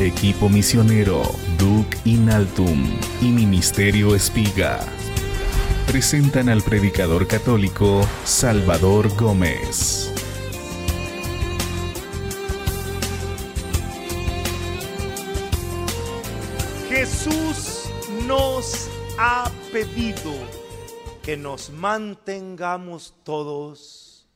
Equipo misionero Duc Inaltum y Ministerio Espiga presentan al predicador católico Salvador Gómez. Jesús nos ha pedido que nos mantengamos todos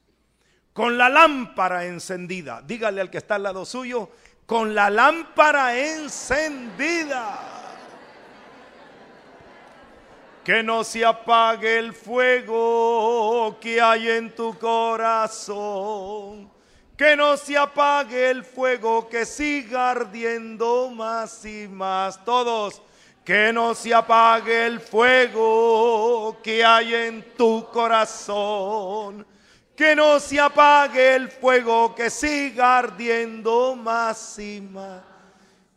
con la lámpara encendida. Dígale al que está al lado suyo, con la lámpara encendida. Que no se apague el fuego que hay en tu corazón. Que no se apague el fuego que siga ardiendo más y más. Todos, que no se apague el fuego que hay en tu corazón. Que no se apague el fuego que siga ardiendo más y más.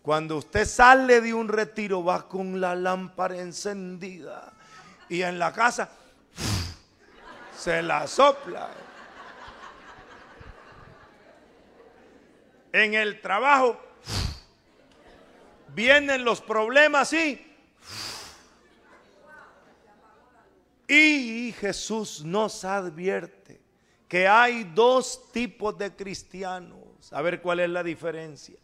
Cuando usted sale de un retiro va con la lámpara encendida y en la casa se la sopla. En el trabajo vienen los problemas y y Jesús nos advierte que hay dos tipos de cristianos. A ver cuál es la diferencia.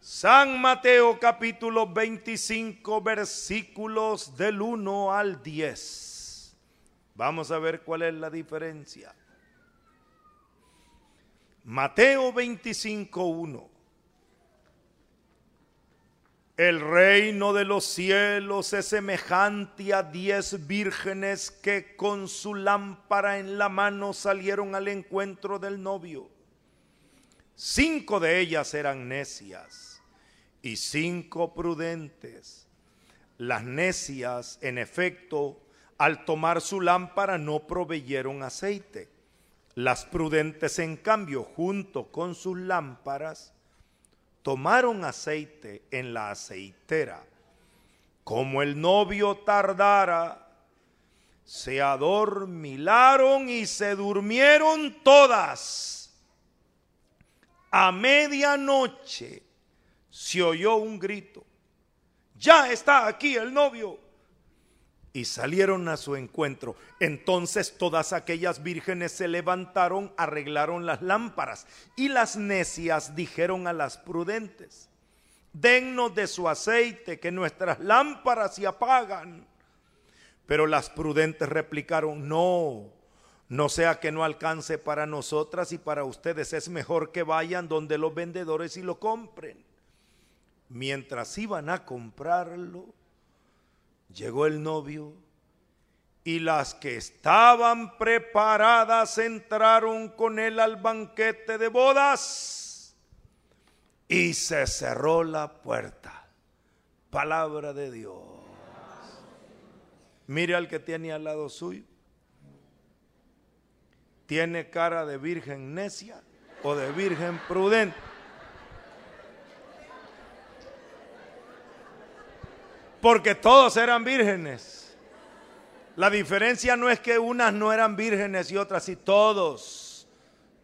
San Mateo capítulo 25 versículos del 1 al 10. Vamos a ver cuál es la diferencia. Mateo 25, 1. El reino de los cielos es semejante a diez vírgenes que con su lámpara en la mano salieron al encuentro del novio. Cinco de ellas eran necias y cinco prudentes. Las necias, en efecto, al tomar su lámpara no proveyeron aceite. Las prudentes, en cambio, junto con sus lámparas, tomaron aceite en la aceitera. Como el novio tardara, se adormilaron y se durmieron todas. A medianoche se oyó un grito. Ya está aquí el novio y salieron a su encuentro. Entonces todas aquellas vírgenes se levantaron, arreglaron las lámparas y las necias dijeron a las prudentes, dennos de su aceite, que nuestras lámparas se apagan. Pero las prudentes replicaron, no, no sea que no alcance para nosotras y para ustedes, es mejor que vayan donde los vendedores y lo compren. Mientras iban a comprarlo, llegó el novio y las que estaban preparadas entraron con él al banquete de bodas y se cerró la puerta. Palabra de Dios. Mire al que tiene al lado suyo. ¿Tiene cara de virgen necia o de virgen prudente? Porque todos eran vírgenes. La diferencia no es que unas no eran vírgenes y otras sí, todos,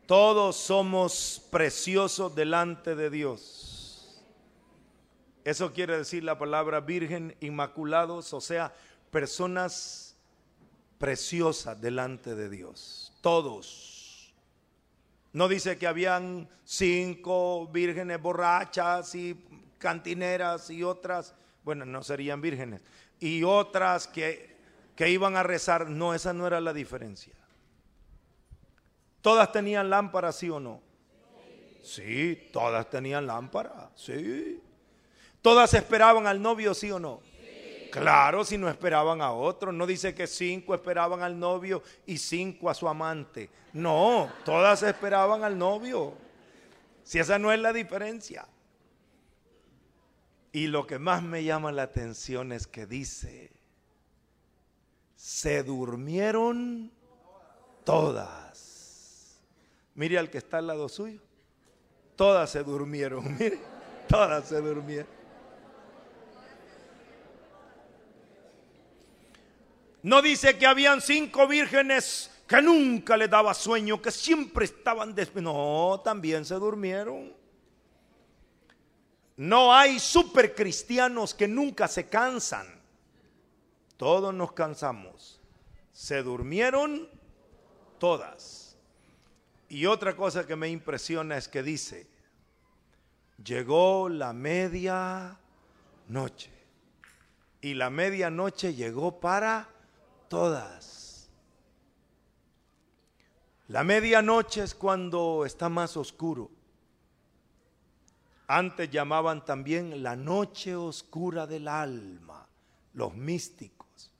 todos somos preciosos delante de Dios. Eso quiere decir la palabra virgen, inmaculados, o sea, personas preciosas delante de Dios. Todos. No dice que habían cinco vírgenes borrachas y cantineras y otras bueno, no serían vírgenes, y otras que, que iban a rezar, no, esa no era la diferencia. ¿Todas tenían lámpara, sí o no? Sí, todas tenían lámpara, sí. ¿Todas esperaban al novio, sí o no? Claro, si no esperaban a otro. No dice que cinco esperaban al novio y cinco a su amante. No, todas esperaban al novio. Si esa no es la diferencia. Y lo que más me llama la atención es que dice, se durmieron todas. Mire al que está al lado suyo. Todas se durmieron, mire, todas se durmieron. No dice que habían cinco vírgenes que nunca le daba sueño, que siempre estaban des... No, también se durmieron. No hay supercristianos que nunca se cansan. Todos nos cansamos. Se durmieron todas. Y otra cosa que me impresiona es que dice, llegó la media noche. Y la medianoche llegó para todas. La medianoche es cuando está más oscuro. Antes llamaban también la noche oscura del alma, los místicos.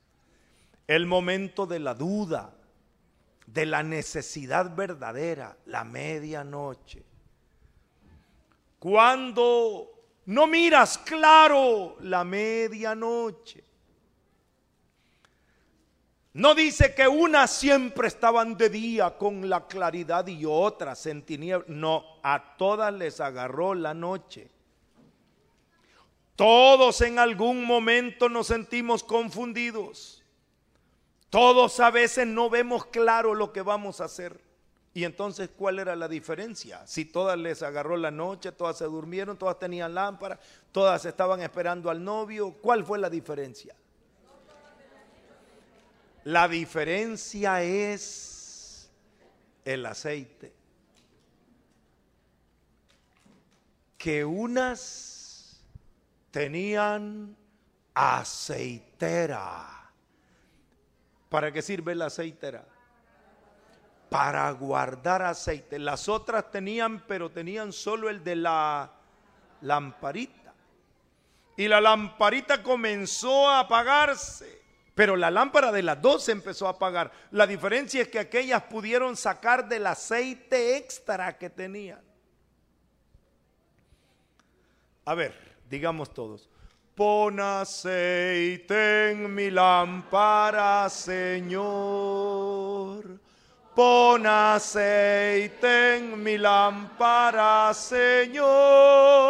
El momento de la duda, de la necesidad verdadera, la medianoche. Cuando no miras claro la medianoche. No dice que unas siempre estaban de día con la claridad y otras en tinieblas. No, a todas les agarró la noche. Todos en algún momento nos sentimos confundidos. Todos a veces no vemos claro lo que vamos a hacer. Y entonces, ¿cuál era la diferencia? Si todas les agarró la noche, todas se durmieron, todas tenían lámpara, todas estaban esperando al novio, ¿cuál fue la diferencia? La diferencia es el aceite. Que unas tenían aceitera. ¿Para qué sirve la aceitera? Para guardar aceite. Las otras tenían, pero tenían solo el de la lamparita. Y la lamparita comenzó a apagarse. Pero la lámpara de las dos se empezó a apagar. La diferencia es que aquellas pudieron sacar del aceite extra que tenían. A ver, digamos todos. Pon aceite en mi lámpara, Señor. Pon aceite en mi lámpara, Señor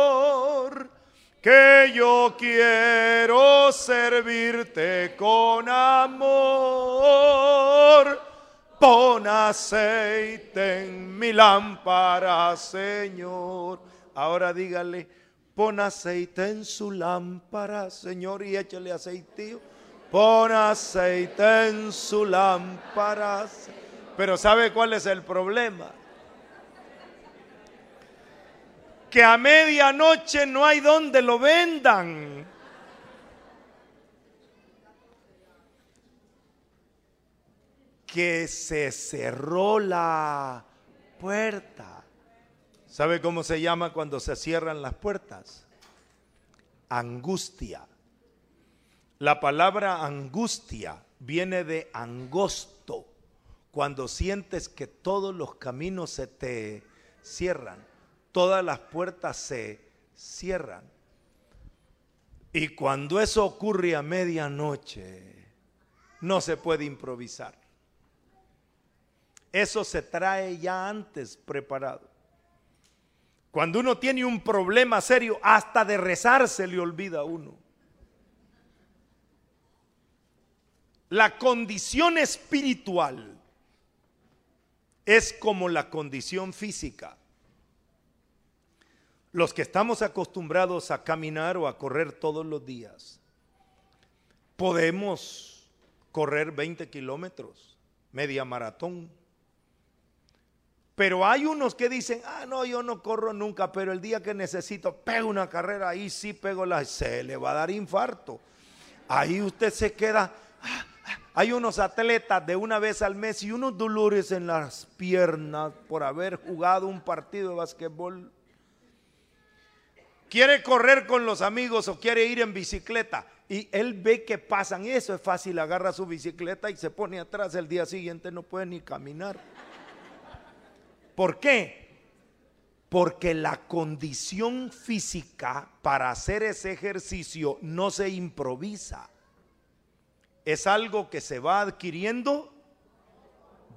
que yo quiero servirte con amor. Pon aceite en mi lámpara, Señor. Ahora dígale, pon aceite en su lámpara, Señor, y échale aceite. Pon aceite en su lámpara. Pero ¿sabe cuál es el problema? Que a medianoche no hay donde lo vendan. Que se cerró la puerta. ¿Sabe cómo se llama cuando se cierran las puertas? Angustia. La palabra angustia viene de angosto, cuando sientes que todos los caminos se te cierran todas las puertas se cierran. Y cuando eso ocurre a medianoche, no se puede improvisar. Eso se trae ya antes preparado. Cuando uno tiene un problema serio, hasta de rezar se le olvida a uno. La condición espiritual es como la condición física. Los que estamos acostumbrados a caminar o a correr todos los días, podemos correr 20 kilómetros, media maratón. Pero hay unos que dicen, ah, no, yo no corro nunca, pero el día que necesito, pego una carrera, ahí sí pego la, se le va a dar infarto. Ahí usted se queda, ah, hay unos atletas de una vez al mes y unos dolores en las piernas por haber jugado un partido de basquetbol quiere correr con los amigos o quiere ir en bicicleta y él ve que pasan, eso es fácil, agarra su bicicleta y se pone atrás, el día siguiente no puede ni caminar. ¿Por qué? Porque la condición física para hacer ese ejercicio no se improvisa. Es algo que se va adquiriendo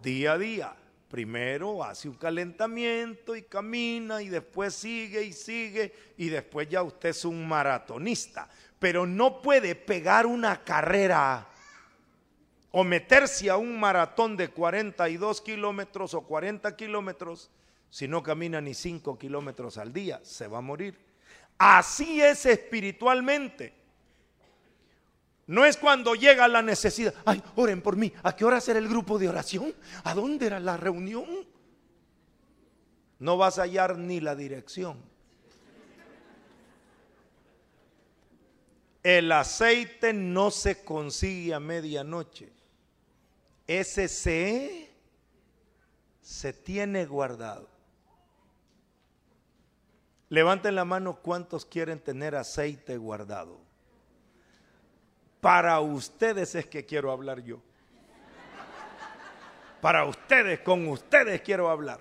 día a día. Primero hace un calentamiento y camina y después sigue y sigue y después ya usted es un maratonista. Pero no puede pegar una carrera o meterse a un maratón de 42 kilómetros o 40 kilómetros si no camina ni 5 kilómetros al día. Se va a morir. Así es espiritualmente. No es cuando llega la necesidad. Ay, oren por mí. ¿A qué hora será el grupo de oración? ¿A dónde era la reunión? No vas a hallar ni la dirección. El aceite no se consigue a medianoche. Ese se, se tiene guardado. Levanten la mano cuántos quieren tener aceite guardado. Para ustedes es que quiero hablar yo. Para ustedes, con ustedes quiero hablar.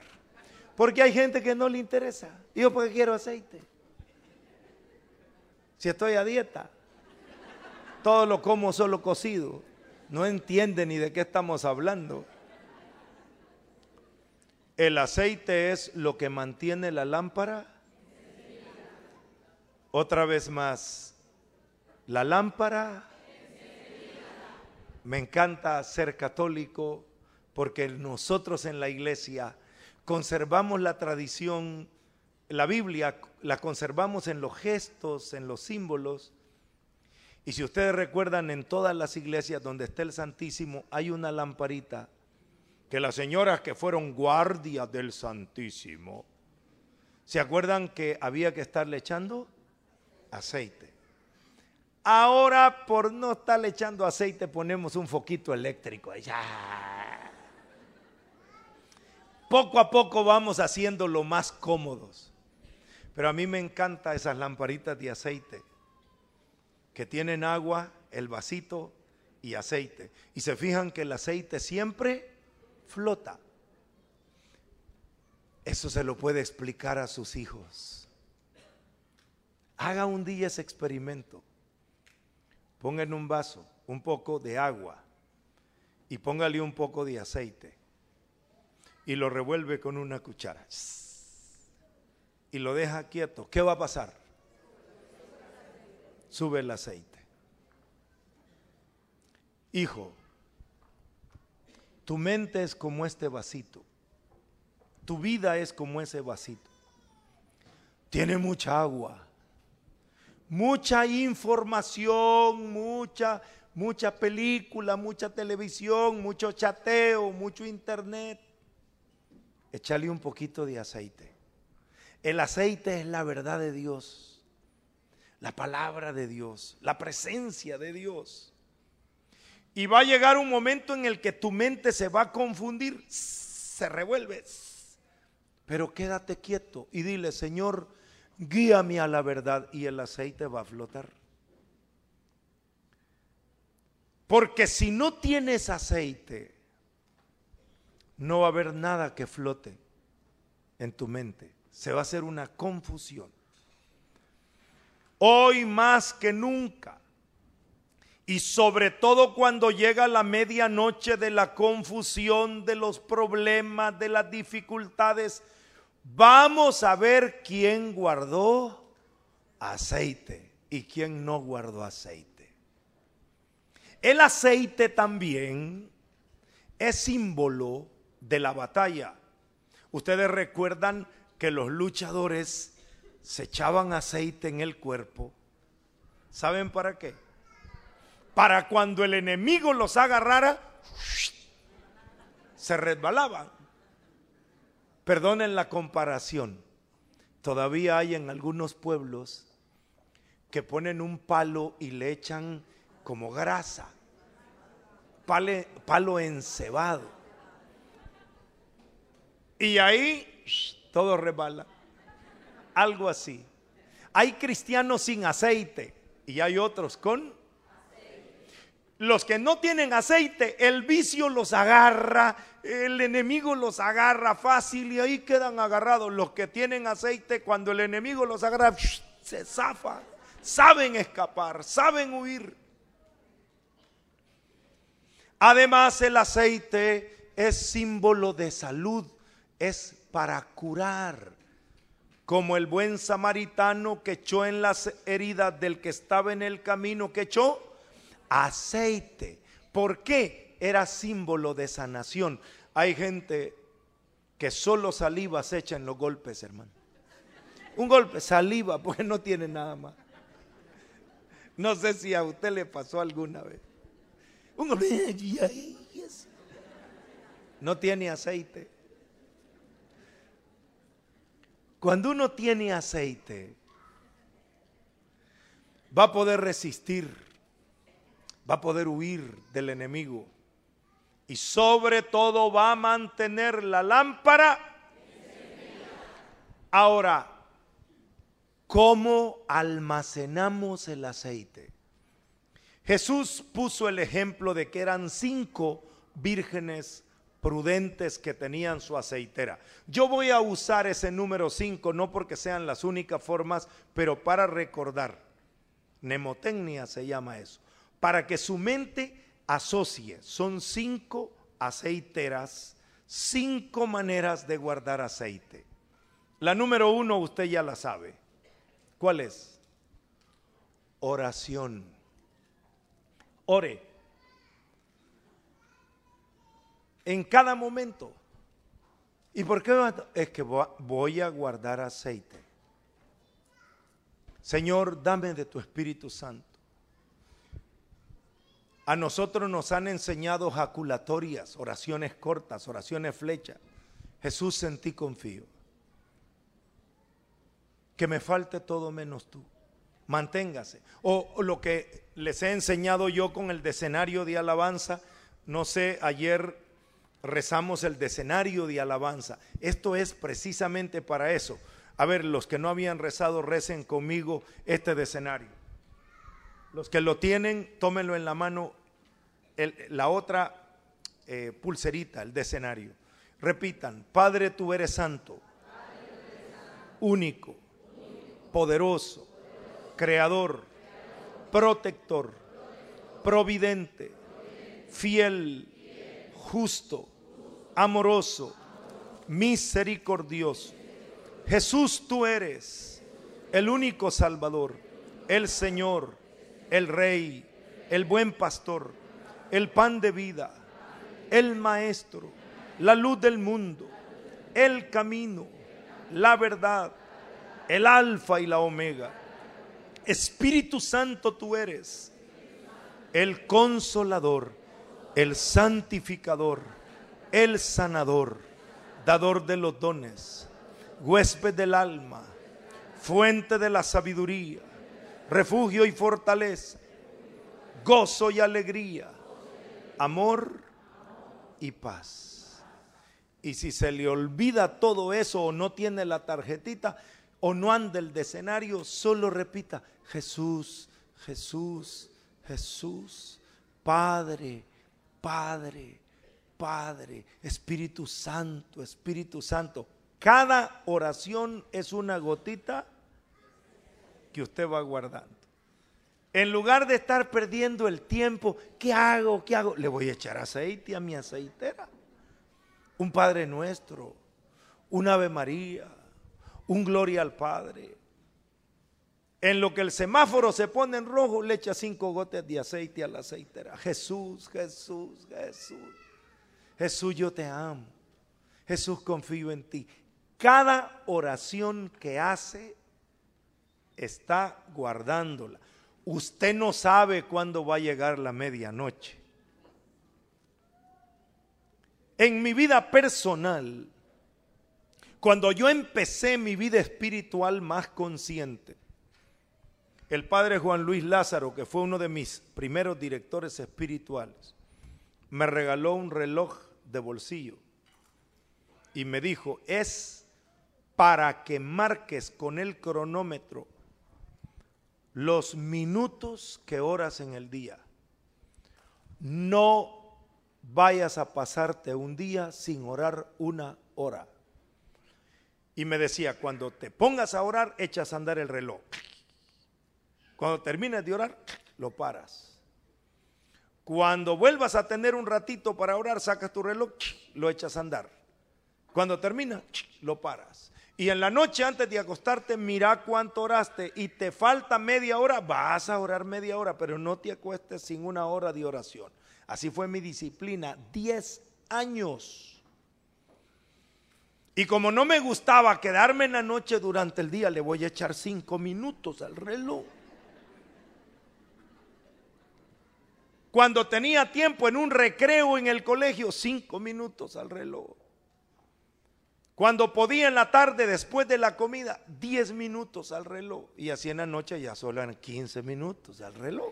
Porque hay gente que no le interesa. Yo porque quiero aceite. Si estoy a dieta, todo lo como solo cocido. No entiende ni de qué estamos hablando. El aceite es lo que mantiene la lámpara. Otra vez más, la lámpara me encanta ser católico porque nosotros en la iglesia conservamos la tradición, la Biblia la conservamos en los gestos, en los símbolos. Y si ustedes recuerdan, en todas las iglesias donde está el Santísimo hay una lamparita que las señoras que fueron guardias del Santísimo, ¿se acuerdan que había que estarle echando aceite? Ahora, por no estar echando aceite, ponemos un foquito eléctrico. Ya. Poco a poco vamos haciéndolo más cómodos. Pero a mí me encantan esas lamparitas de aceite que tienen agua, el vasito y aceite. Y se fijan que el aceite siempre flota. Eso se lo puede explicar a sus hijos. Haga un día ese experimento. Ponga en un vaso un poco de agua y póngale un poco de aceite y lo revuelve con una cuchara y lo deja quieto. ¿Qué va a pasar? Sube el aceite. Hijo, tu mente es como este vasito. Tu vida es como ese vasito. Tiene mucha agua mucha información, mucha, mucha película, mucha televisión, mucho chateo, mucho internet. Échale un poquito de aceite. El aceite es la verdad de Dios, la palabra de Dios, la presencia de Dios. Y va a llegar un momento en el que tu mente se va a confundir, se revuelve. Pero quédate quieto y dile, Señor, guíame a la verdad y el aceite va a flotar. Porque si no tienes aceite, no va a haber nada que flote en tu mente. Se va a hacer una confusión. Hoy más que nunca, y sobre todo cuando llega la medianoche de la confusión, de los problemas, de las dificultades, Vamos a ver quién guardó aceite y quién no guardó aceite. El aceite también es símbolo de la batalla. Ustedes recuerdan que los luchadores se echaban aceite en el cuerpo. ¿Saben para qué? Para cuando el enemigo los agarrara, se resbalaban. Perdonen la comparación. Todavía hay en algunos pueblos que ponen un palo y le echan como grasa, palo encebado. Y ahí todo rebala. Algo así. Hay cristianos sin aceite y hay otros con los que no tienen aceite, el vicio los agarra, el enemigo los agarra fácil y ahí quedan agarrados. Los que tienen aceite, cuando el enemigo los agarra, se zafa, saben escapar, saben huir. Además, el aceite es símbolo de salud, es para curar. Como el buen samaritano que echó en las heridas del que estaba en el camino, que echó aceite. ¿Por qué? Era símbolo de sanación. Hay gente que solo saliva se echa en los golpes, hermano. Un golpe, saliva, porque no tiene nada más. No sé si a usted le pasó alguna vez. Un golpe, no tiene aceite. Cuando uno tiene aceite, va a poder resistir, va a poder huir del enemigo y sobre todo va a mantener la lámpara. Ahora, ¿cómo almacenamos el aceite? Jesús puso el ejemplo de que eran cinco vírgenes prudentes que tenían su aceitera. Yo voy a usar ese número 5 no porque sean las únicas formas, pero para recordar. Nemotecnia se llama eso. Para que su mente asocie. Son cinco aceiteras, cinco maneras de guardar aceite. La número uno usted ya la sabe. ¿Cuál es? Oración. Ore en cada momento. ¿Y por qué? Es que voy a guardar aceite. Señor, dame de tu Espíritu Santo. A nosotros nos han enseñado jaculatorias, oraciones cortas, oraciones flechas. Jesús en ti confío. Que me falte todo menos tú. Manténgase. O, lo que les he enseñado yo con el decenario de alabanza. No sé, ayer rezamos el decenario de alabanza. Esto es precisamente para eso. A ver, los que no habían rezado, recen conmigo este decenario. Los que lo tienen, tómenlo en la mano, la otra eh, pulserita, el decenario. Repitan, Padre, tú eres santo, único, poderoso, creador, protector, providente, fiel, justo, amoroso, misericordioso. Jesús, tú eres el único Salvador, el Señor, el Rey, el buen pastor, el pan de vida, el Maestro, la luz del mundo, el camino, la verdad, el alfa y la omega. Espíritu Santo tú eres, el consolador el santificador, el sanador, dador de los dones, huésped del alma, fuente de la sabiduría, refugio y fortaleza, gozo y alegría, amor y paz. Y si se le olvida todo eso o no tiene la tarjetita o no anda el escenario, solo repita, Jesús, Jesús, Jesús, Padre, Padre, Padre, Espíritu Santo, Espíritu Santo. Cada oración es una gotita que usted va guardando. En lugar de estar perdiendo el tiempo, ¿qué hago? ¿Qué hago? Le voy a echar aceite a mi aceitera. Un Padre nuestro, un Ave María, un Gloria al Padre. En lo que el semáforo se pone en rojo, le echa cinco gotas de aceite a la aceitera. Jesús, Jesús, Jesús. Jesús, yo te amo. Jesús, confío en ti. Cada oración que hace está guardándola. Usted no sabe cuándo va a llegar la medianoche. En mi vida personal, cuando yo empecé mi vida espiritual más consciente, el padre Juan Luis Lázaro, que fue uno de mis primeros directores espirituales, me regaló un reloj de bolsillo y me dijo, es para que marques con el cronómetro los minutos que oras en el día. No vayas a pasarte un día sin orar una hora. Y me decía, cuando te pongas a orar, echas a andar el reloj. Cuando termines de orar, lo paras. Cuando vuelvas a tener un ratito para orar, sacas tu reloj, lo echas a andar. Cuando termina, lo paras. Y en la noche antes de acostarte, mira cuánto oraste y te falta media hora, vas a orar media hora, pero no te acuestes sin una hora de oración. Así fue mi disciplina, 10 años. Y como no me gustaba quedarme en la noche durante el día, le voy a echar cinco minutos al reloj. Cuando tenía tiempo en un recreo en el colegio, cinco minutos al reloj. Cuando podía en la tarde después de la comida, diez minutos al reloj. Y así en la noche ya solo eran 15 minutos al reloj.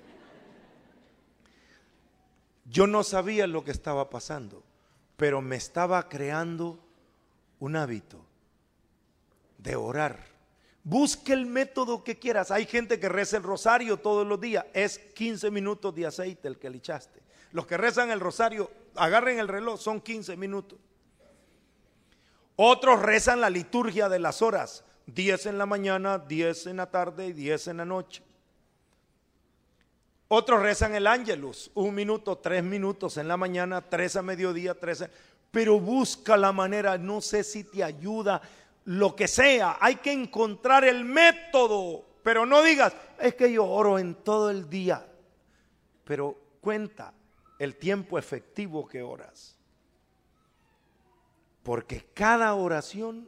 Yo no sabía lo que estaba pasando, pero me estaba creando un hábito de orar. Busque el método que quieras. Hay gente que reza el rosario todos los días. Es 15 minutos de aceite el que le echaste. Los que rezan el rosario, agarren el reloj, son 15 minutos. Otros rezan la liturgia de las horas. 10 en la mañana, 10 en la tarde y 10 en la noche. Otros rezan el ángelus, un minuto, tres minutos en la mañana, tres a mediodía, tres. Pero busca la manera, no sé si te ayuda, lo que sea. Hay que encontrar el método. Pero no digas, es que yo oro en todo el día. Pero cuenta el tiempo efectivo que oras. Porque cada oración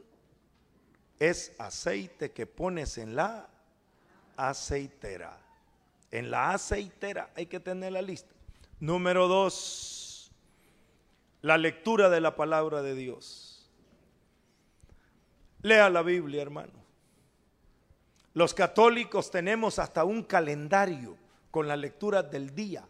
es aceite que pones en la aceitera. En la aceitera hay que tener la lista. Número dos, la lectura de la palabra de Dios. Lea la Biblia, hermano. Los católicos tenemos hasta un calendario con la lectura del día.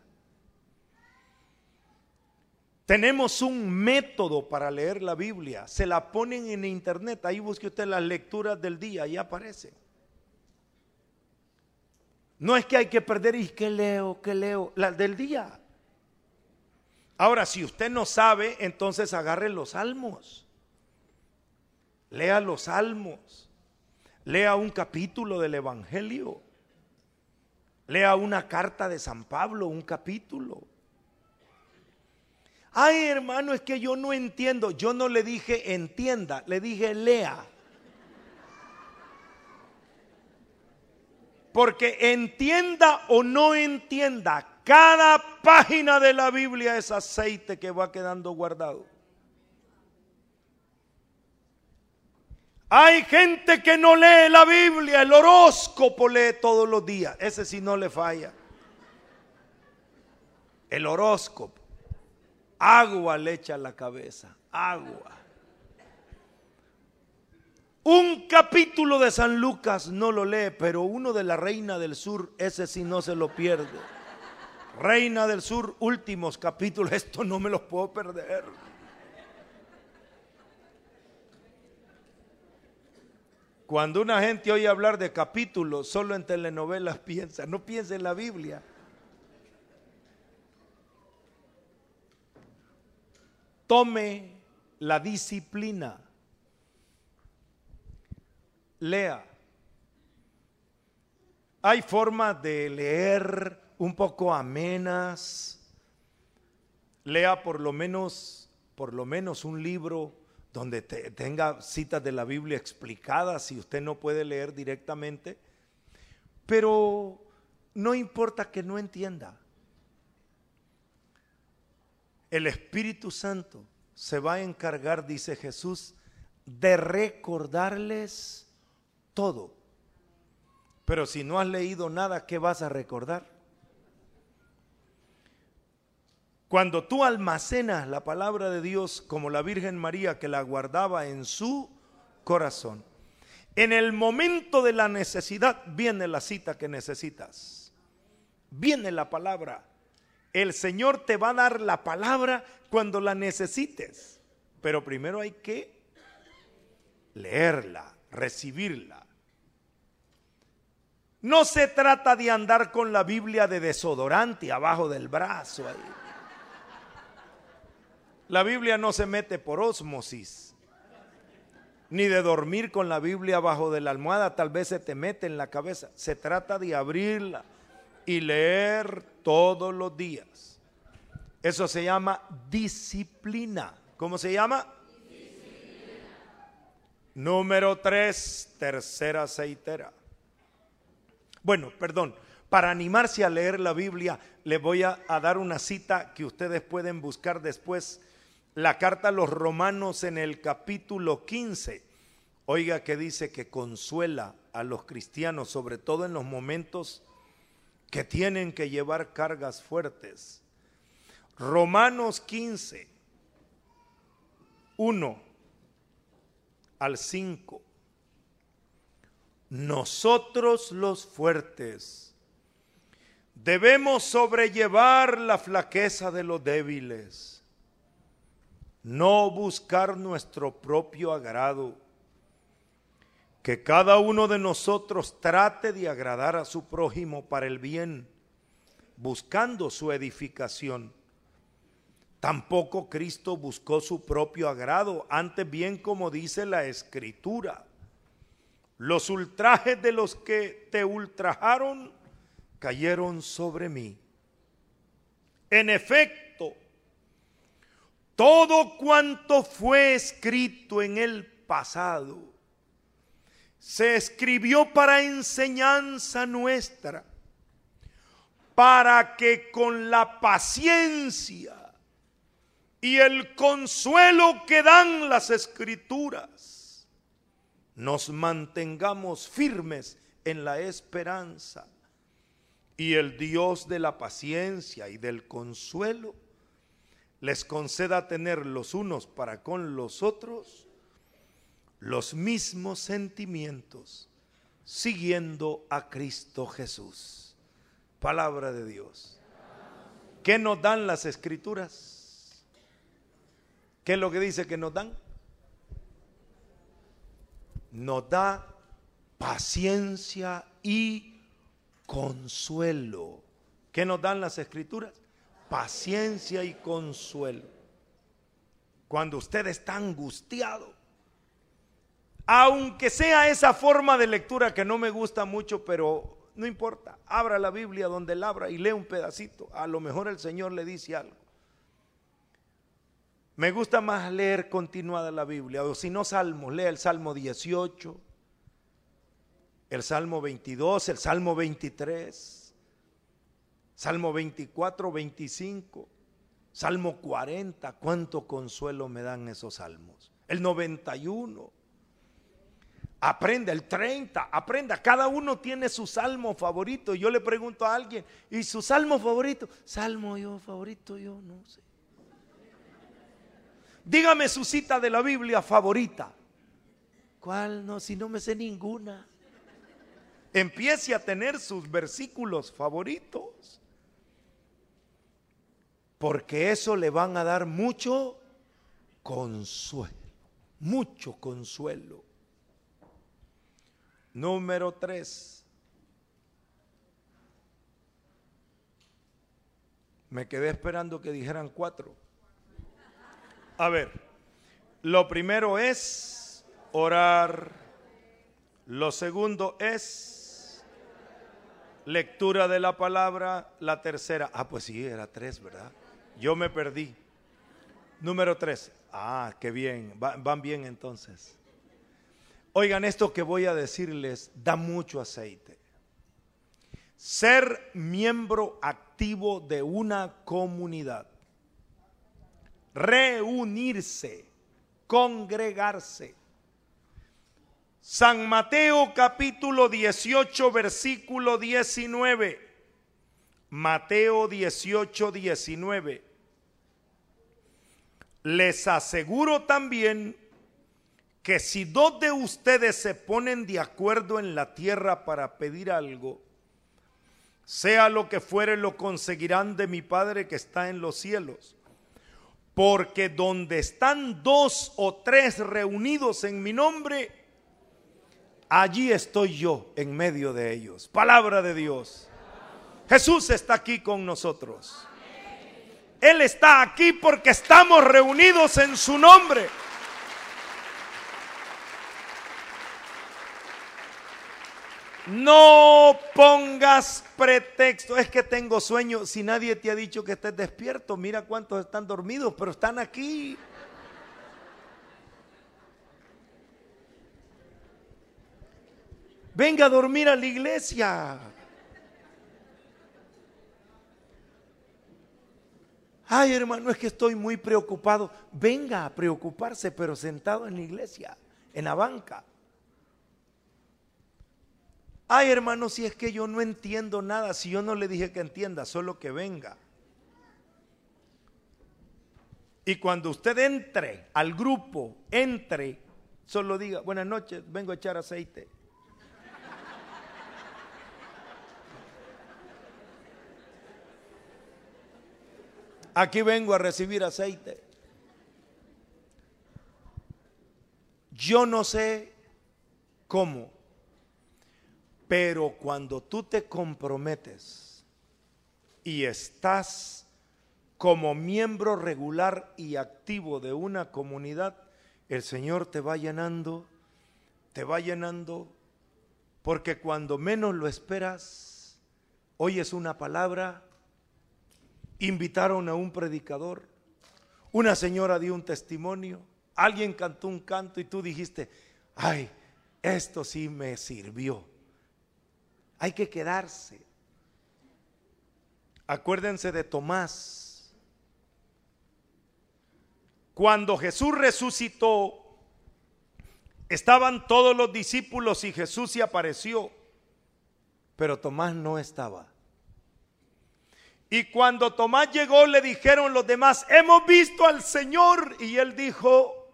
Tenemos un método para leer la Biblia. Se la ponen en internet. Ahí busque usted las lecturas del día. Ahí aparece. No es que hay que perder y que leo, que leo, la del día. Ahora, si usted no sabe, entonces agarre los salmos. Lea los salmos. Lea un capítulo del Evangelio. Lea una carta de San Pablo, un capítulo. Ay, hermano, es que yo no entiendo. Yo no le dije entienda, le dije lea. Porque entienda o no entienda, cada página de la Biblia es aceite que va quedando guardado. Hay gente que no lee la Biblia, el horóscopo lee todos los días. Ese sí no le falla. El horóscopo. Agua le echa a la cabeza. Agua. Un capítulo de San Lucas no lo lee, pero uno de la Reina del Sur, ese sí no se lo pierde. Reina del Sur, últimos capítulos, esto no me los puedo perder. Cuando una gente oye hablar de capítulos, solo en telenovelas piensa, no piensa en la Biblia. Tome la disciplina lea. Hay formas de leer un poco amenas. Lea por lo menos, por lo menos un libro donde tenga citas de la Biblia explicadas si usted no puede leer directamente. Pero no importa que no entienda. El Espíritu Santo se va a encargar, dice Jesús, de recordarles todo. Pero si no has leído nada, ¿qué vas a recordar? Cuando tú almacenas la palabra de Dios como la Virgen María que la guardaba en su corazón, en el momento de la necesidad viene la cita que necesitas. Viene la palabra. El Señor te va a dar la palabra cuando la necesites. Pero primero hay que leerla, recibirla. No se trata de andar con la Biblia de desodorante abajo del brazo. La Biblia no se mete por osmosis. Ni de dormir con la Biblia abajo de la almohada, tal vez se te mete en la cabeza. Se trata de abrirla y leer todos los días. Eso se llama disciplina. ¿Cómo se llama? Disciplina. Número tres, tercera aceitera. Bueno, perdón, para animarse a leer la Biblia, le voy a, dar una cita que ustedes pueden buscar después. la carta a los romanos en el capítulo 15. Oiga que dice que consuela a los cristianos, sobre todo en los momentos que tienen que llevar cargas fuertes. Romanos 15, 1 al 5. Nosotros los fuertes debemos sobrellevar la flaqueza de los débiles, no buscar nuestro propio agrado, que cada uno de nosotros trate de agradar a su prójimo para el bien, buscando su edificación. Tampoco Cristo buscó su propio agrado, antes bien como dice la escritura los ultrajes de los que te ultrajaron cayeron sobre mí. En efecto, todo cuanto fue escrito en el pasado se escribió para enseñanza nuestra, para que con la paciencia y el consuelo que dan las escrituras, nos mantengamos firmes en la esperanza y el Dios de la paciencia y del consuelo les conceda tener los unos para con los otros los mismos sentimientos, siguiendo a Cristo Jesús. Palabra de Dios. ¿Qué nos dan las escrituras? ¿Qué es lo que dice que nos dan? nos da paciencia y consuelo. ¿Qué nos dan las escrituras? Paciencia y consuelo. Cuando usted está angustiado, aunque sea esa forma de lectura que no me gusta mucho, pero no importa, abra la Biblia donde la abra y lee un pedacito. A lo mejor el Señor le dice algo. Me gusta más leer continuada la Biblia, o si no salmos, lea el Salmo 18, el Salmo 22, el Salmo 23, Salmo 24, 25, Salmo 40, cuánto consuelo me dan esos salmos. El 91, aprenda, el 30, aprenda, cada uno tiene su salmo favorito. Yo le pregunto a alguien, ¿y su salmo favorito? Salmo yo favorito, yo no sé. Dígame su cita de la Biblia favorita. ¿Cuál? No, si no me sé ninguna. Empiece a tener sus versículos favoritos. Porque eso le van a dar mucho consuelo. Mucho consuelo. Número tres. Me quedé esperando que dijeran cuatro. A ver, lo primero es orar. Lo segundo es lectura de la palabra. La tercera, ah, pues sí, era tres, ¿verdad? Yo me perdí. Número tres, ah, qué bien, van bien entonces. Oigan, esto que voy a decirles da mucho aceite. Ser miembro activo de una comunidad reunirse, congregarse. San Mateo capítulo 18, versículo 19. Mateo 18, 19. Les aseguro también que si dos de ustedes se ponen de acuerdo en la tierra para pedir algo, sea lo que fuere, lo conseguirán de mi Padre que está en los cielos. Porque donde están dos o tres reunidos en mi nombre, allí estoy yo en medio de ellos. Palabra de Dios. Jesús está aquí con nosotros. Él está aquí porque estamos reunidos en su nombre. No pongas pretexto. Es que tengo sueño. Si nadie te ha dicho que estés despierto, mira cuántos están dormidos, pero están aquí. Venga a dormir a la iglesia. Ay, hermano, es que estoy muy preocupado. Venga a preocuparse, pero sentado en la iglesia, en la banca. Ay, hermano, si es que yo no entiendo nada, si yo no le dije que entienda, solo que venga. Y cuando usted entre al grupo, entre, solo diga, buenas noches, vengo a echar aceite. Aquí vengo a recibir aceite. Yo no sé cómo, pero cuando tú te comprometes y estás como miembro regular y activo de una comunidad, el Señor te va llenando, te va llenando, porque cuando menos lo esperas, oyes una palabra, invitaron a un predicador, una señora dio un testimonio, alguien cantó un canto y tú dijiste, ay, esto sí me sirvió. Hay que quedarse. Acuérdense de Tomás cuando Jesús resucitó, estaban todos los discípulos y Jesús se apareció, pero Tomás no estaba. Y cuando Tomás llegó le dijeron los demás, hemos visto al Señor. Y él dijo,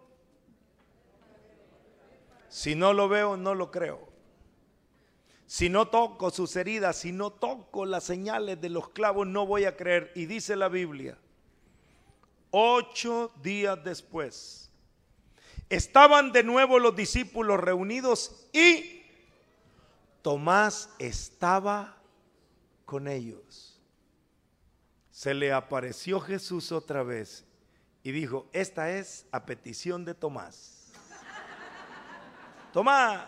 si no lo veo, no lo creo. Si no toco sus heridas, si no toco las señales de los clavos, no voy a creer. Y dice la Biblia Ocho días después, estaban de nuevo los discípulos reunidos y Tomás estaba con ellos. Se le apareció Jesús otra vez y dijo, esta es a petición de Tomás. Tomás,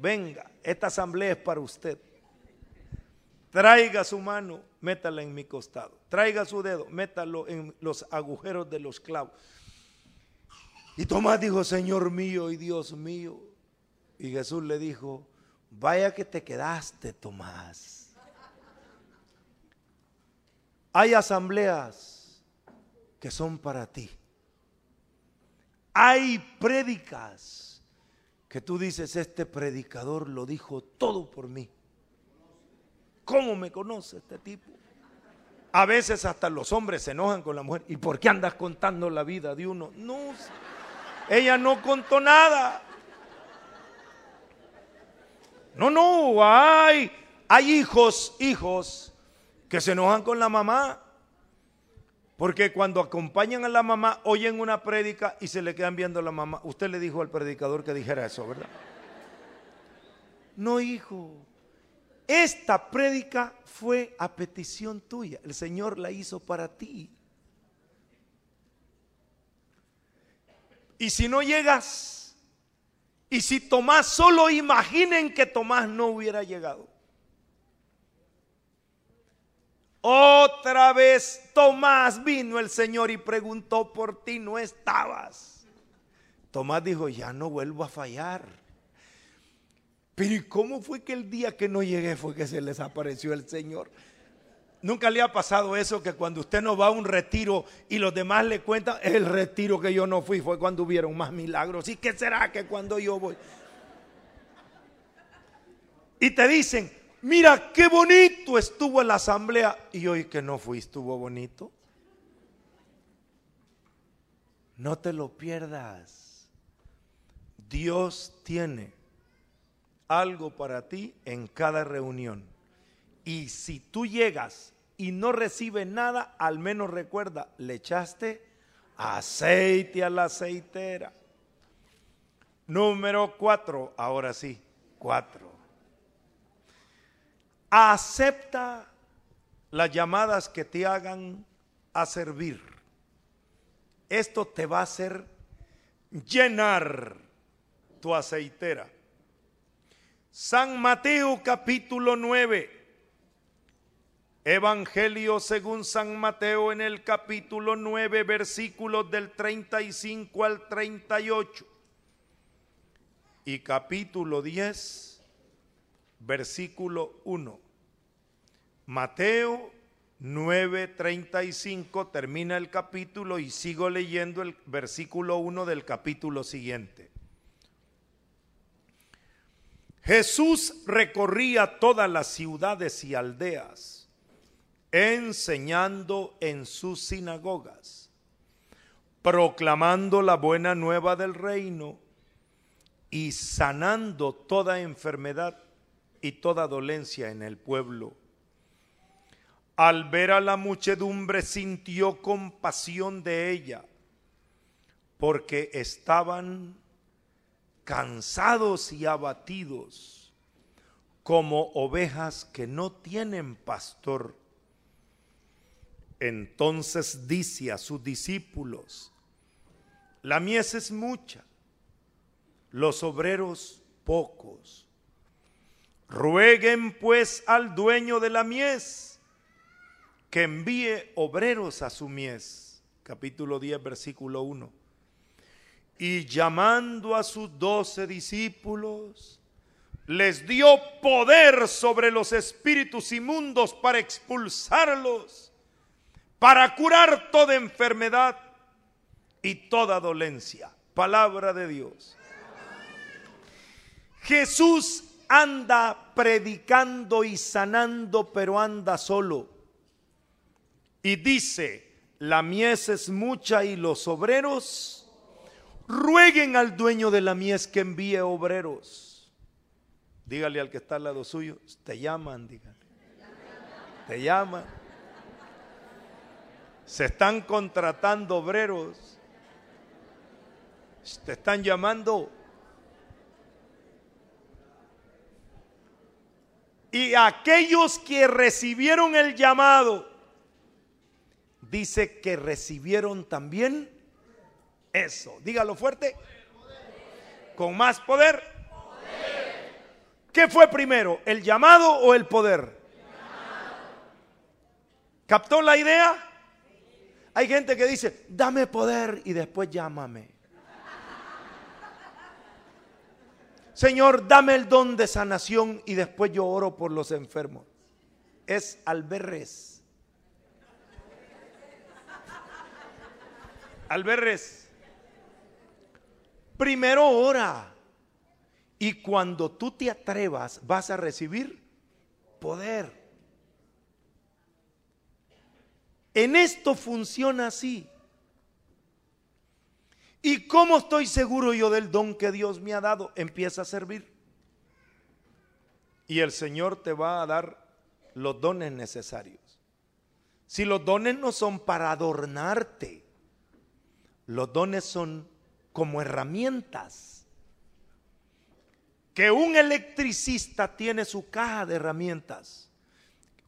venga, esta asamblea es para usted. Traiga su mano, métala en mi costado. Traiga su dedo, métalo en los agujeros de los clavos. Y Tomás dijo, Señor mío y Dios mío. Y Jesús le dijo, vaya que te quedaste, Tomás. Hay asambleas que son para ti. Hay prédicas que tú dices, este predicador lo dijo todo por mí. ¿Cómo me conoce este tipo? A veces hasta los hombres se enojan con la mujer. ¿Y por qué andas contando la vida de uno? No, ella no contó nada. No, no, hay, hay hijos, hijos que se enojan con la mamá. Porque cuando acompañan a la mamá, oyen una prédica y se le quedan viendo a la mamá. Usted le dijo al predicador que dijera eso, ¿verdad? No, hijo. Esta prédica fue a petición tuya. El Señor la hizo para ti. Y si no llegas, y si Tomás, solo imaginen que Tomás no hubiera llegado. Otra vez Tomás vino el Señor y preguntó por ti, no estabas. Tomás dijo, ya no vuelvo a fallar. Pero ¿y cómo fue que el día que no llegué fue que se les apareció el Señor? Nunca le ha pasado eso que cuando usted no va a un retiro y los demás le cuentan, el retiro que yo no fui fue cuando hubieron más milagros. ¿Y qué será que cuando yo voy? Y te dicen, mira qué bonito estuvo la asamblea y hoy que no fui estuvo bonito. No te lo pierdas. Dios tiene algo para ti en cada reunión. Y si tú llegas y no recibes nada, al menos recuerda, le echaste aceite a la aceitera. Número cuatro, ahora sí, cuatro. Acepta las llamadas que te hagan a servir. Esto te va a hacer llenar tu aceitera. San Mateo capítulo 9. Evangelio según San Mateo en el capítulo 9, versículos del 35 al 38. Y capítulo 10, versículo 1. Mateo 9:35 termina el capítulo y sigo leyendo el versículo 1 del capítulo siguiente. Jesús recorría todas las ciudades y aldeas, enseñando en sus sinagogas, proclamando la buena nueva del reino y sanando toda enfermedad y toda dolencia en el pueblo. Al ver a la muchedumbre sintió compasión de ella, porque estaban cansados y abatidos, como ovejas que no tienen pastor. Entonces dice a sus discípulos, la mies es mucha, los obreros pocos. Rueguen pues al dueño de la mies que envíe obreros a su mies. Capítulo 10, versículo 1 y llamando a sus doce discípulos, les dio poder sobre los espíritus inmundos para expulsarlos, para curar toda enfermedad y toda dolencia. Palabra de Dios. Jesús anda predicando y sanando, pero anda solo. Y dice, la mies es mucha y los obreros rueguen al dueño de la mies que envíe obreros. Dígale al que está al lado suyo, te llaman, dígale. Te llaman. Se están contratando obreros. Te están llamando. Y aquellos que recibieron el llamado, dice que recibieron también eso, dígalo fuerte. Con más poder. ¿Qué fue primero, el llamado o el poder? ¿Captó la idea? Hay gente que dice, dame poder y después llámame. Señor, dame el don de sanación y después yo oro por los enfermos. Es alberres. Alberres. Primero ora. Y cuando tú te atrevas, vas a recibir poder. En esto funciona así. ¿Y cómo estoy seguro yo del don que Dios me ha dado? Empieza a servir. Y el Señor te va a dar los dones necesarios. Si los dones no son para adornarte, los dones son como herramientas. Que un electricista tiene su caja de herramientas.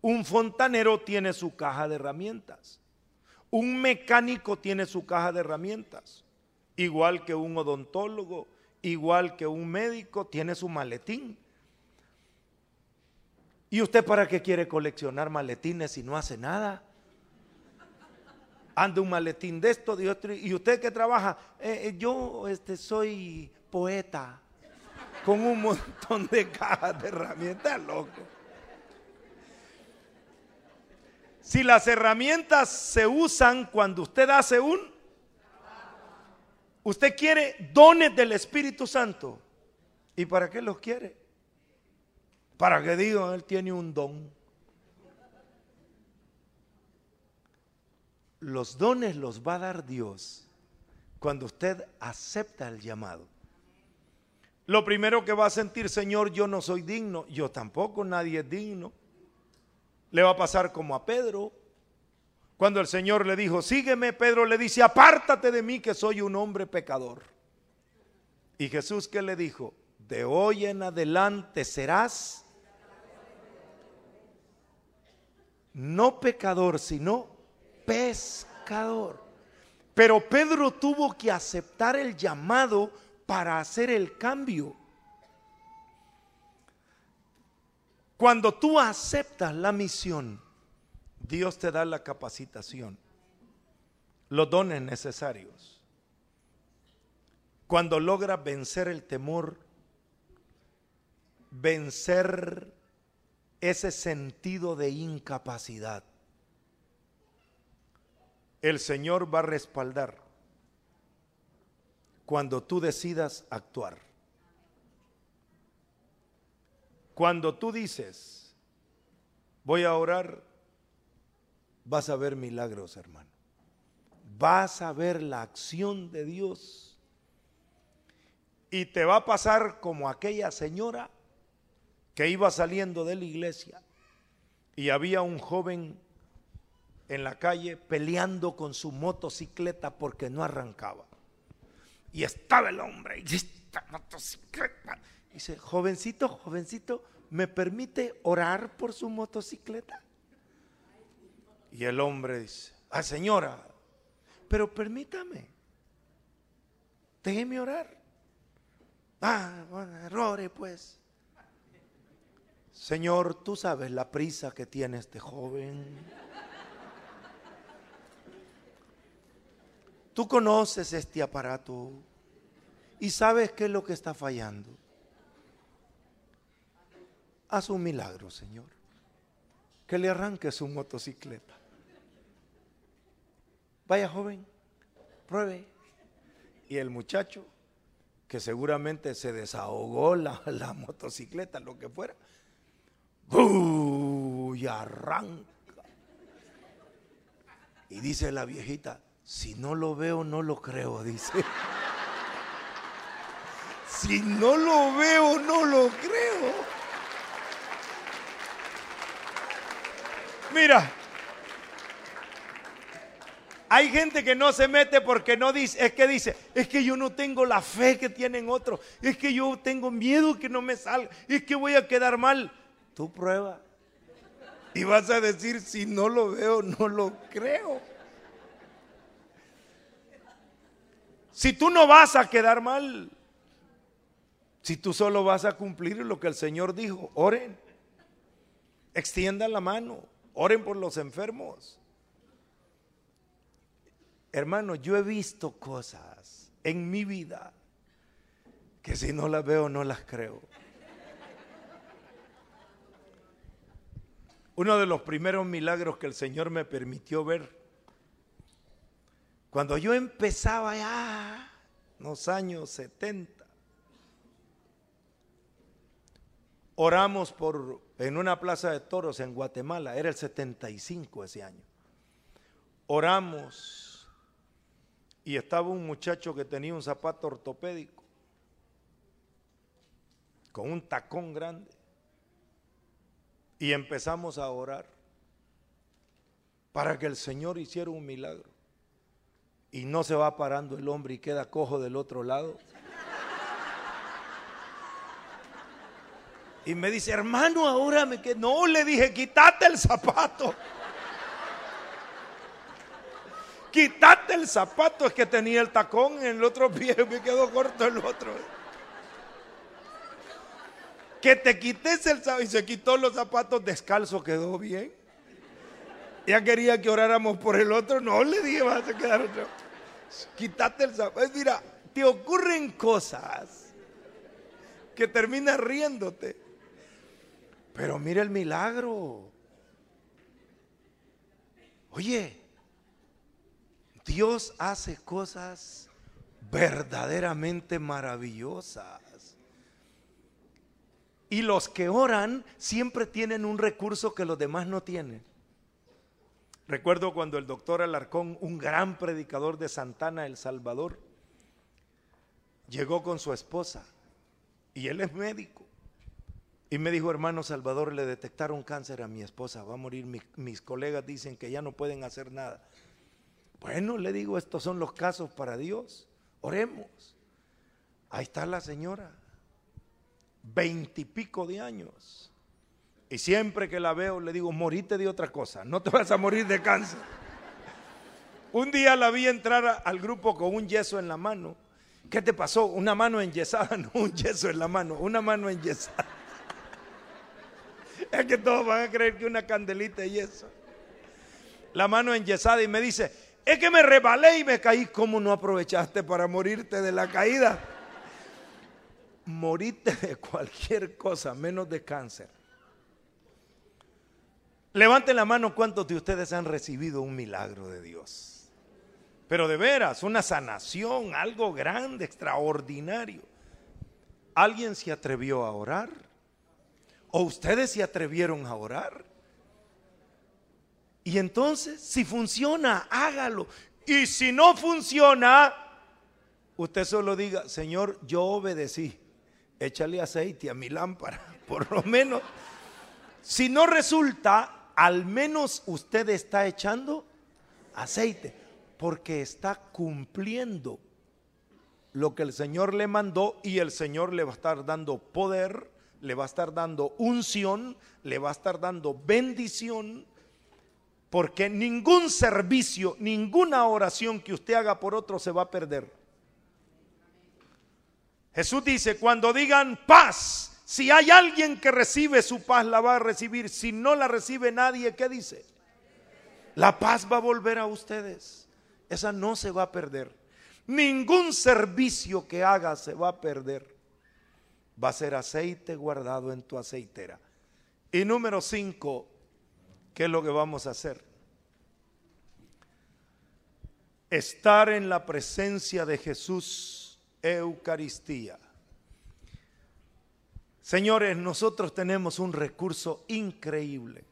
Un fontanero tiene su caja de herramientas. Un mecánico tiene su caja de herramientas. Igual que un odontólogo, igual que un médico tiene su maletín. ¿Y usted para qué quiere coleccionar maletines si no hace nada? Anda un maletín de esto, de otro, y usted que trabaja, eh, eh, yo este, soy poeta, con un montón de cajas de herramientas, loco. Si las herramientas se usan cuando usted hace un, usted quiere dones del Espíritu Santo. ¿Y para qué los quiere? Para que digan, él tiene un don. Los dones los va a dar Dios cuando usted acepta el llamado. Lo primero que va a sentir, Señor, yo no soy digno, yo tampoco, nadie es digno. Le va a pasar como a Pedro. Cuando el Señor le dijo, sígueme, Pedro le dice, apártate de mí que soy un hombre pecador. Y Jesús que le dijo, de hoy en adelante serás no pecador, sino pescador. Pero Pedro tuvo que aceptar el llamado para hacer el cambio. Cuando tú aceptas la misión, Dios te da la capacitación, los dones necesarios. Cuando logras vencer el temor, vencer ese sentido de incapacidad el Señor va a respaldar cuando tú decidas actuar. Cuando tú dices, voy a orar, vas a ver milagros, hermano. Vas a ver la acción de Dios. Y te va a pasar como aquella señora que iba saliendo de la iglesia y había un joven en la calle peleando con su motocicleta porque no arrancaba. Y estaba el hombre, y esta motocicleta. Dice, jovencito, jovencito, ¿me permite orar por su motocicleta? Y el hombre dice, ah señora, pero permítame, déjeme orar. Ah, bueno, errores pues. Señor, tú sabes la prisa que tiene este joven. Tú conoces este aparato y sabes qué es lo que está fallando. Haz un milagro, Señor. Que le arranque su motocicleta. Vaya joven, pruebe. Y el muchacho, que seguramente se desahogó la, motocicleta, lo que fuera, y arranca. Y dice la viejita, si no lo veo, no lo creo, dice. Si no lo veo, no lo creo. Mira, hay gente que no se mete porque no dice, es que dice, es que yo no tengo la fe que tienen otros, es que yo tengo miedo que no me salga, es que voy a quedar mal. Tú prueba. Y vas a decir, si no lo veo, no lo creo. Si tú no vas a quedar mal, si tú solo vas a cumplir lo que el Señor dijo, oren, extiendan la mano, oren por los enfermos. Hermano, yo he visto cosas en mi vida que si no las veo no las creo. Uno de los primeros milagros que el Señor me permitió ver cuando yo empezaba ya, en los años 70, oramos por, en una plaza de toros en Guatemala, era el 75 ese año. Oramos y estaba un muchacho que tenía un zapato ortopédico con un tacón grande. Y empezamos a orar para que el Señor hiciera un milagro y no se va parando el hombre y queda cojo del otro lado. Y me dice, hermano, ahora me quedo. No, le dije, quítate el zapato. Quítate el zapato, es que tenía el tacón en el otro pie, me quedó corto el otro. Que te quites el zapato y se quitó los zapatos descalzo, quedó bien. Ya quería que oráramos por el otro, no le dije, vas a quedar otro. Quítate el zapato. Mira, te ocurren cosas que terminas riéndote. Pero mira el milagro. Oye, Dios hace cosas verdaderamente maravillosas. Y los que oran siempre tienen un recurso que los demás no tienen. Recuerdo cuando el doctor Alarcón, un gran predicador de Santana, El Salvador, llegó con su esposa y él es médico. Y me dijo, hermano Salvador, le detectaron cáncer a mi esposa, va a morir, mis colegas dicen que ya no pueden hacer nada. Bueno, le digo, estos son los casos para Dios, oremos. Ahí está la señora, veintipico de años, y siempre que la veo le digo, morite de otra cosa, no te vas a morir de cáncer. Un día la vi entrar al grupo con un yeso en la mano. ¿Qué te pasó? Una mano enyesada, no un yeso en la mano, una mano enyesada. Es que todos van a creer que una candelita es yeso. La mano enyesada y me dice, es que me rebalé y me caí. ¿Cómo no aprovechaste para morirte de la caída? Morite de cualquier cosa, menos de cáncer. Levanten la mano cuántos de ustedes han recibido un milagro de Dios. Pero de veras, una sanación, algo grande, extraordinario. ¿Alguien se atrevió a orar? ¿O ustedes se atrevieron a orar? Y entonces, si funciona, hágalo. Y si no funciona, usted solo diga, Señor, yo obedecí. Échale aceite a mi lámpara, por lo menos. Si no resulta, al menos usted está echando aceite porque está cumpliendo lo que el Señor le mandó y el Señor le va a estar dando poder, le va a estar dando unción, le va a estar dando bendición, porque ningún servicio, ninguna oración que usted haga por otro se va a perder. Jesús dice, cuando digan paz, si hay alguien que recibe su paz, la va a recibir. Si no la recibe nadie, ¿qué dice? La paz va a volver a ustedes. Esa no se va a perder. Ningún servicio que hagas se va a perder. Va a ser aceite guardado en tu aceitera. Y número cinco, ¿qué es lo que vamos a hacer? Estar en la presencia de Jesús, Eucaristía. Señores, nosotros tenemos un recurso increíble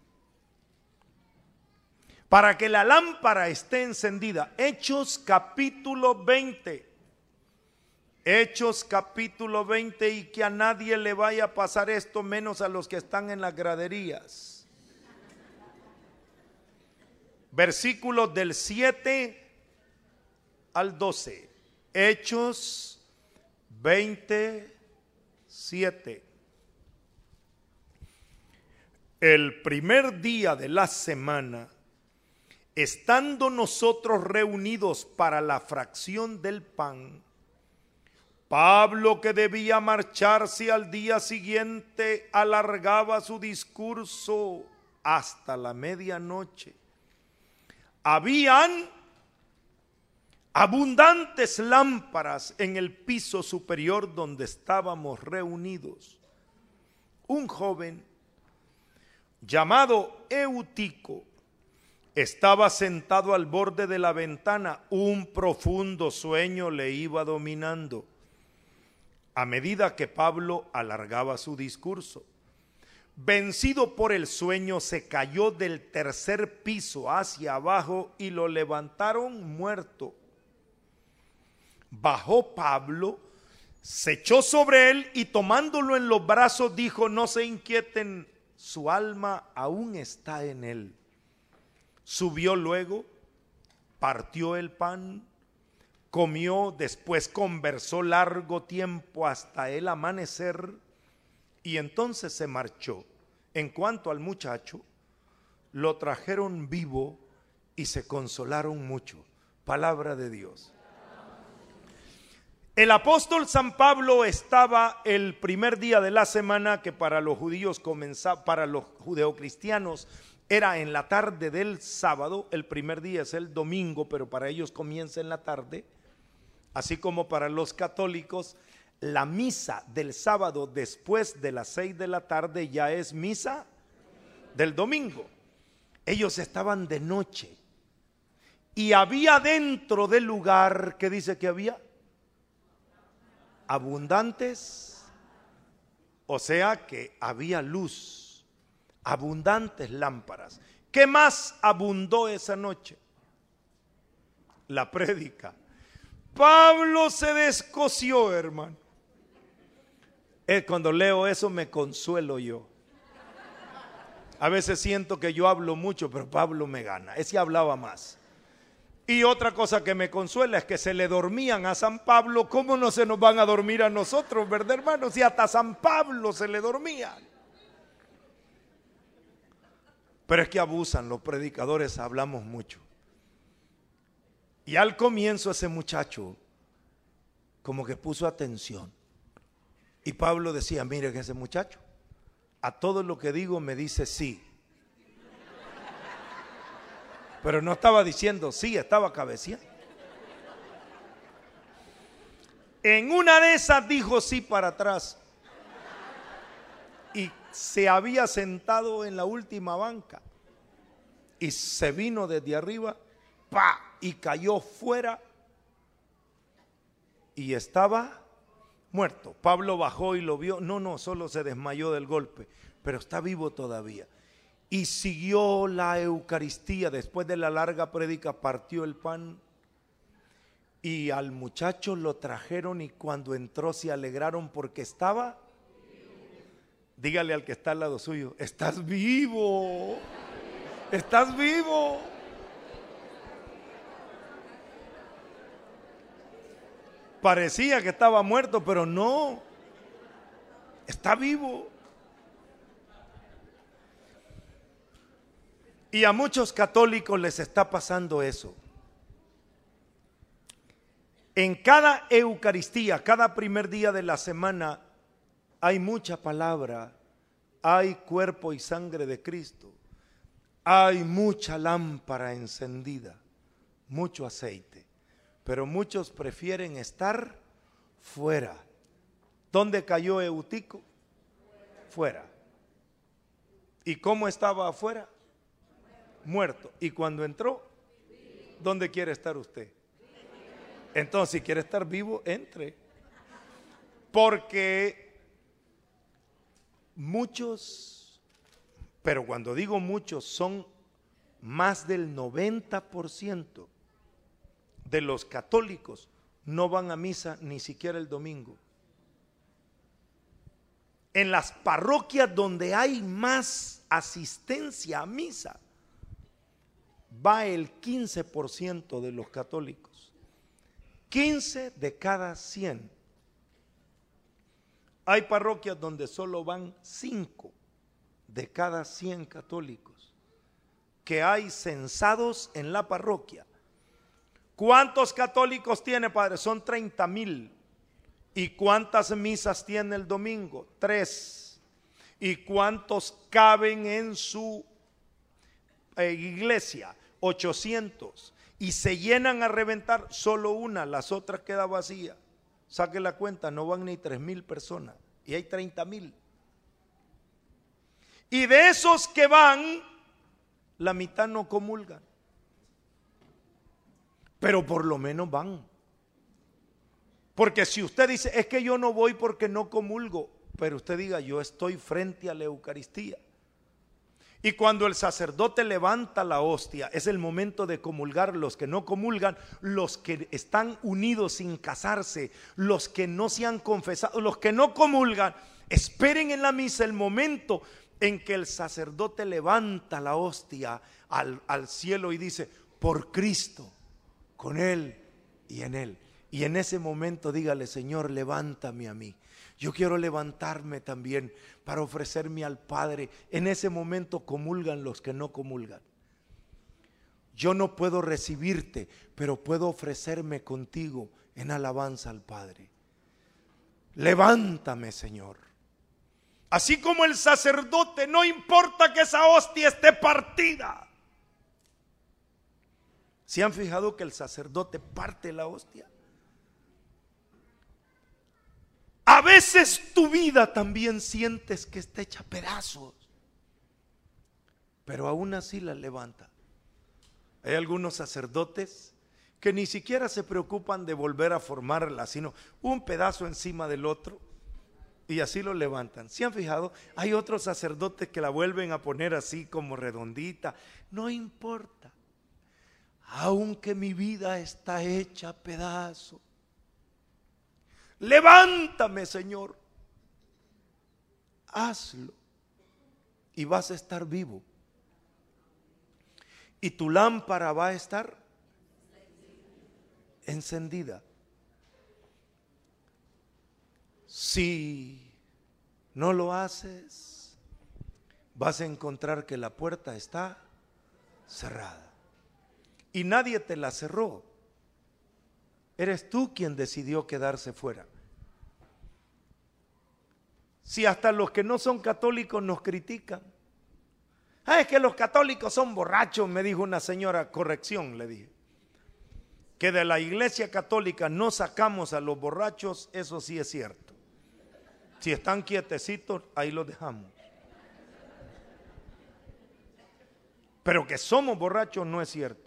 para que la lámpara esté encendida. Hechos capítulo 20. Hechos capítulo 20 y que a nadie le vaya a pasar esto menos a los que están en las graderías. Versículos del 7 al 12. Hechos 27. El primer día de la semana estando nosotros reunidos para la fracción del pan, Pablo que debía marcharse al día siguiente alargaba su discurso hasta la medianoche. Habían abundantes lámparas en el piso superior donde estábamos reunidos. Un joven llamado Eutico, estaba sentado al borde de la ventana, un profundo sueño le iba dominando a medida que Pablo alargaba su discurso. Vencido por el sueño, se cayó del tercer piso hacia abajo y lo levantaron muerto. Bajó Pablo, se echó sobre él y tomándolo en los brazos dijo, no se inquieten, su alma aún está en él. Subió luego, partió el pan, comió, después conversó largo tiempo hasta el amanecer y entonces se marchó. En cuanto al muchacho, lo trajeron vivo y se consolaron mucho. Palabra de Dios. El apóstol San Pablo estaba el primer día de la semana que para los judíos comenzaba, para los judeocristianos era en la tarde del sábado, el primer día es el domingo, pero para ellos comienza en la tarde, así como para los católicos, la misa del sábado después de las seis de la tarde ya es misa del domingo. Ellos estaban de noche y había dentro del lugar, ¿qué dice que había? Abundantes, o sea que había luz abundantes lámparas. ¿Qué más abundó esa noche? La prédica. Pablo se descoció, hermano. Eh, cuando leo eso me consuelo yo. A veces siento que yo hablo mucho, pero Pablo me gana. Ese hablaba más. Y otra cosa que me consuela es que se le dormían a San Pablo. ¿Cómo no se nos van a dormir a nosotros, verdad, hermano? Si hasta San Pablo se le dormían. Pero es que abusan, los predicadores hablamos mucho. Y al comienzo ese muchacho como que puso atención. Y Pablo decía, miren ese muchacho, a todo lo que digo me dice sí. Pero no estaba diciendo sí, estaba cabeceando. En una de esas dijo sí para atrás y se había sentado en la última banca y se vino desde arriba pa, y cayó fuera y estaba muerto. Pablo bajó y lo vio. No, no, solo se desmayó del golpe, pero está vivo todavía. Y siguió la Eucaristía. Después de la larga prédica partió el pan. Y al muchacho lo trajeron y cuando entró se alegraron porque estaba. Dígale al que está al lado suyo, estás vivo. Estás vivo. Parecía que estaba muerto, pero no. Está vivo. Y a muchos católicos les está pasando eso. En cada Eucaristía, cada primer día de la semana, hay mucha palabra, hay cuerpo y sangre de Cristo, hay mucha lámpara encendida, mucho aceite pero muchos prefieren estar fuera. ¿Dónde cayó Eutico? Fuera. ¿Y cómo estaba afuera? Muerto. ¿Y cuando entró? ¿Dónde quiere estar usted? Entonces, si quiere estar vivo, entre. Porque muchos, pero cuando digo muchos, son más del 90% de los católicos no van a misa ni siquiera el domingo. En las parroquias donde hay más asistencia a misa, va el 15% de los católicos. 15 de cada 100. Hay parroquias donde solo van 5 de cada 100 católicos que hay censados en la parroquia ¿Cuántos católicos tiene, Padre? Son 30 mil. ¿Y cuántas misas tiene el domingo? Tres. ¿Y cuántos caben en su eh, iglesia? 800. Y se llenan a reventar solo una, las otras queda vacía. Saque la cuenta, no van ni tres mil personas. Y hay 30 mil. Y de esos que van, la mitad no comulgan pero por lo menos van. Porque si usted dice, es que yo no voy porque no comulgo, pero usted diga, yo estoy frente a la Eucaristía. Y cuando el sacerdote levanta la hostia, es el momento de comulgar los que no comulgan, los que están unidos sin casarse, los que no se han confesado, los que no comulgan, esperen en la misa el momento en que el sacerdote levanta la hostia al, al cielo y dice, por Cristo con Él y en Él. Y en ese momento dígale, Señor, levántame a mí. Yo quiero levantarme también para ofrecerme al Padre. En ese momento comulgan los que no comulgan. Yo no puedo recibirte, pero puedo ofrecerme contigo en alabanza al Padre. Levántame, Señor. Así como el sacerdote, no importa que esa hostia esté partida. ¿Se han fijado que el sacerdote parte la hostia? A veces tu vida también sientes que está hecha pedazos, pero aún así la levanta. Hay algunos sacerdotes que ni siquiera se preocupan de volver a formarla, sino un pedazo encima del otro y así lo levantan. ¿Se han fijado? Hay otros sacerdotes que la vuelven a poner así como redondita. No importa aunque mi vida está hecha a pedazo. Levántame, Señor. Hazlo y vas a estar vivo. Y tu lámpara va a estar encendida. Si no lo haces, vas a encontrar que la puerta está cerrada y nadie te la cerró. Eres tú quien decidió quedarse fuera. Si hasta los que no son católicos nos critican. Ah, es que los católicos son borrachos, me dijo una señora, corrección, le dije. Que de la iglesia católica no sacamos a los borrachos, eso sí es cierto. Si están quietecitos, ahí los dejamos. Pero que somos borrachos no es cierto.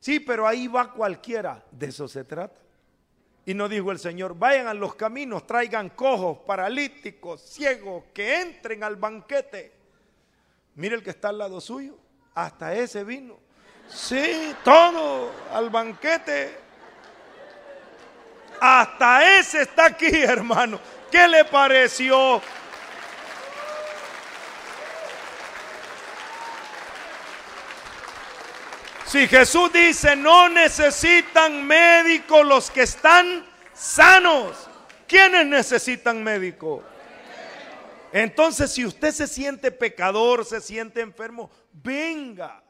Sí, pero ahí va cualquiera. De eso se trata. Y no dijo el Señor, vayan a los caminos, traigan cojos, paralíticos, ciegos, que entren al banquete. Mire el que está al lado suyo, hasta ese vino. Sí, todo al banquete. Hasta ese está aquí, hermano. ¿Qué le pareció? Si Jesús dice, no necesitan médicos los que están sanos. ¿Quiénes necesitan médico? Entonces, si usted se siente pecador, se siente enfermo, venga